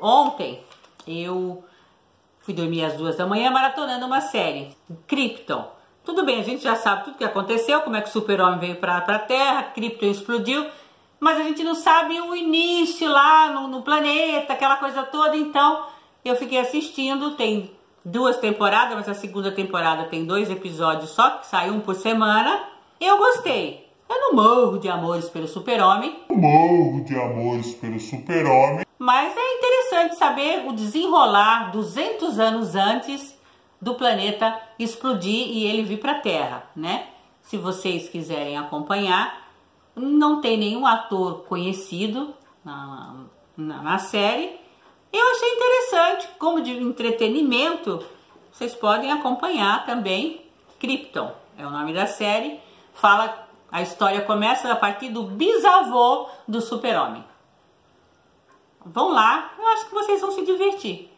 Ontem eu fui dormir às duas da manhã maratonando uma série, Krypton. Tudo bem, a gente já sabe tudo o que aconteceu, como é que o super-homem veio para a Terra, Krypton explodiu, mas a gente não sabe o início lá no, no planeta, aquela coisa toda, então eu fiquei assistindo, tem duas temporadas, mas a segunda temporada tem dois episódios só, que sai um por semana. Eu gostei. Eu não morro de amores pelo super-homem. Morro de amores pelo super-homem. Mas é interessante saber o desenrolar 200 anos antes do planeta explodir e ele vir para a Terra, né? Se vocês quiserem acompanhar, não tem nenhum ator conhecido na, na, na série. Eu achei interessante, como de entretenimento, vocês podem acompanhar também Krypton, é o nome da série. Fala, a história começa a partir do bisavô do super-homem. Vão lá, eu acho que vocês vão se divertir.